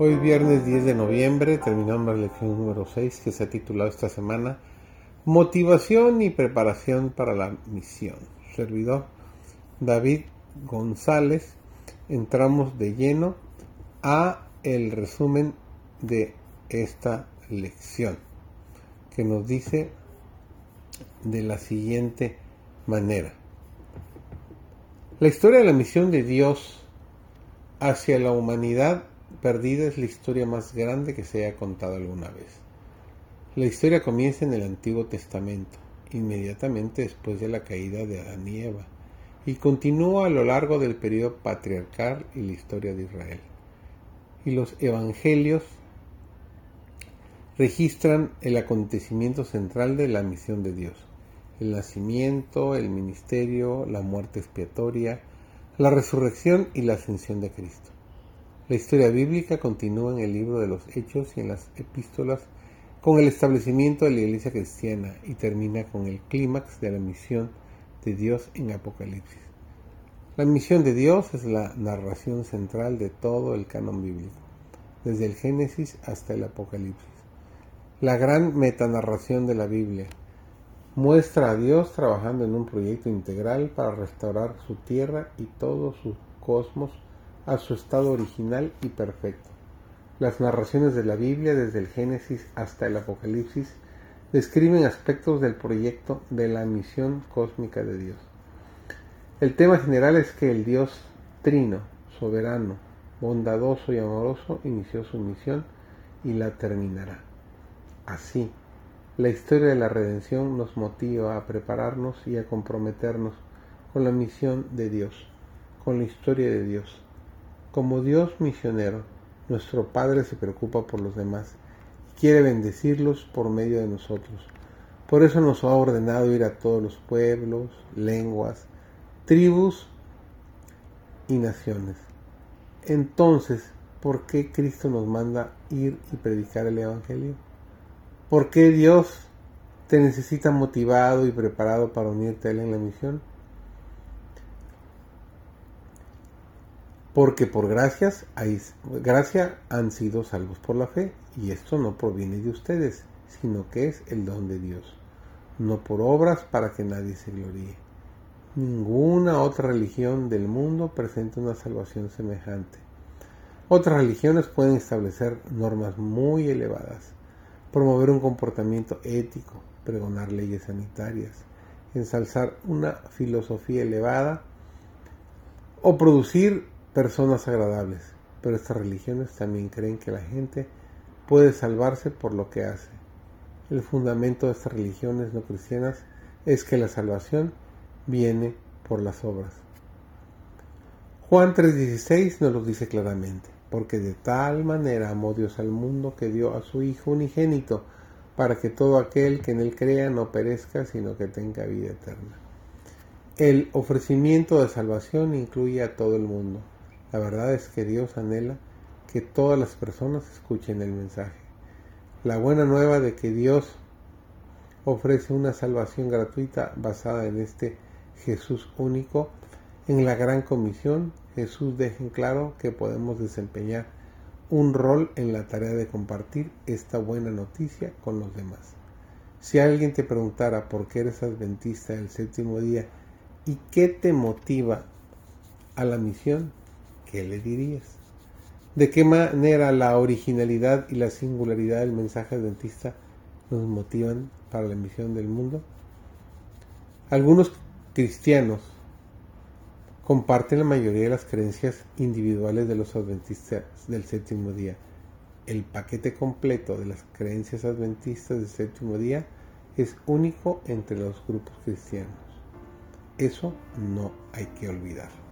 Hoy viernes 10 de noviembre terminamos la lección número 6 que se ha titulado esta semana Motivación y preparación para la misión. Servidor David González. Entramos de lleno a el resumen de esta lección que nos dice de la siguiente manera. La historia de la misión de Dios hacia la humanidad perdida es la historia más grande que se haya contado alguna vez. La historia comienza en el Antiguo Testamento, inmediatamente después de la caída de Adán y Eva, y continúa a lo largo del periodo patriarcal y la historia de Israel. Y los evangelios registran el acontecimiento central de la misión de Dios, el nacimiento, el ministerio, la muerte expiatoria, la resurrección y la ascensión de Cristo. La historia bíblica continúa en el libro de los Hechos y en las epístolas con el establecimiento de la iglesia cristiana y termina con el clímax de la misión de Dios en Apocalipsis. La misión de Dios es la narración central de todo el canon bíblico, desde el Génesis hasta el Apocalipsis. La gran metanarración de la Biblia muestra a Dios trabajando en un proyecto integral para restaurar su tierra y todo su cosmos a su estado original y perfecto. Las narraciones de la Biblia, desde el Génesis hasta el Apocalipsis, describen aspectos del proyecto de la misión cósmica de Dios. El tema general es que el Dios trino, soberano, bondadoso y amoroso inició su misión y la terminará. Así, la historia de la redención nos motiva a prepararnos y a comprometernos con la misión de Dios, con la historia de Dios como Dios misionero, nuestro Padre se preocupa por los demás y quiere bendecirlos por medio de nosotros. Por eso nos ha ordenado ir a todos los pueblos, lenguas, tribus y naciones. Entonces, ¿por qué Cristo nos manda ir y predicar el Evangelio? ¿Por qué Dios te necesita motivado y preparado para unirte a Él en la misión? Porque por gracias hay, gracia han sido salvos por la fe, y esto no proviene de ustedes, sino que es el don de Dios, no por obras para que nadie se gloríe. Ninguna otra religión del mundo presenta una salvación semejante. Otras religiones pueden establecer normas muy elevadas, promover un comportamiento ético, pregonar leyes sanitarias, ensalzar una filosofía elevada o producir personas agradables, pero estas religiones también creen que la gente puede salvarse por lo que hace. El fundamento de estas religiones no cristianas es que la salvación viene por las obras. Juan 3:16 nos lo dice claramente, porque de tal manera amó Dios al mundo que dio a su Hijo unigénito, para que todo aquel que en él crea no perezca, sino que tenga vida eterna. El ofrecimiento de salvación incluye a todo el mundo, la verdad es que Dios anhela que todas las personas escuchen el mensaje. La buena nueva de que Dios ofrece una salvación gratuita basada en este Jesús único. En la gran comisión, Jesús deja en claro que podemos desempeñar un rol en la tarea de compartir esta buena noticia con los demás. Si alguien te preguntara por qué eres adventista del séptimo día y qué te motiva a la misión, ¿qué le dirías? ¿De qué manera la originalidad y la singularidad del mensaje adventista nos motivan para la misión del mundo? Algunos cristianos comparten la mayoría de las creencias individuales de los adventistas del séptimo día. El paquete completo de las creencias adventistas del séptimo día es único entre los grupos cristianos. Eso no hay que olvidar.